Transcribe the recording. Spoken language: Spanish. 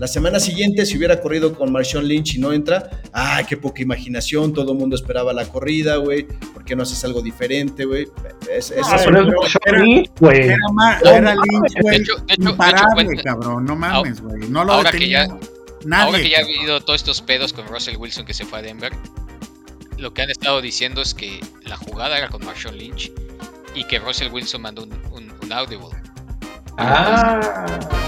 La semana siguiente, si hubiera corrido con Marshawn Lynch y no entra, ¡ay, qué poca imaginación! Todo el mundo esperaba la corrida, güey. ¿Por qué no haces algo diferente, güey? Es, es, Ah, eso, pero es Lynch, güey. Era, Lynch, güey. Imparable, pues, cabrón. No mames, güey. No lo ahora que ya- nadie. Ahora que ya ha habido todos estos pedos con Russell Wilson que se fue a Denver, lo que han estado diciendo es que la jugada era con Marshawn Lynch y que Russell Wilson mandó un, un, un audible. Ah.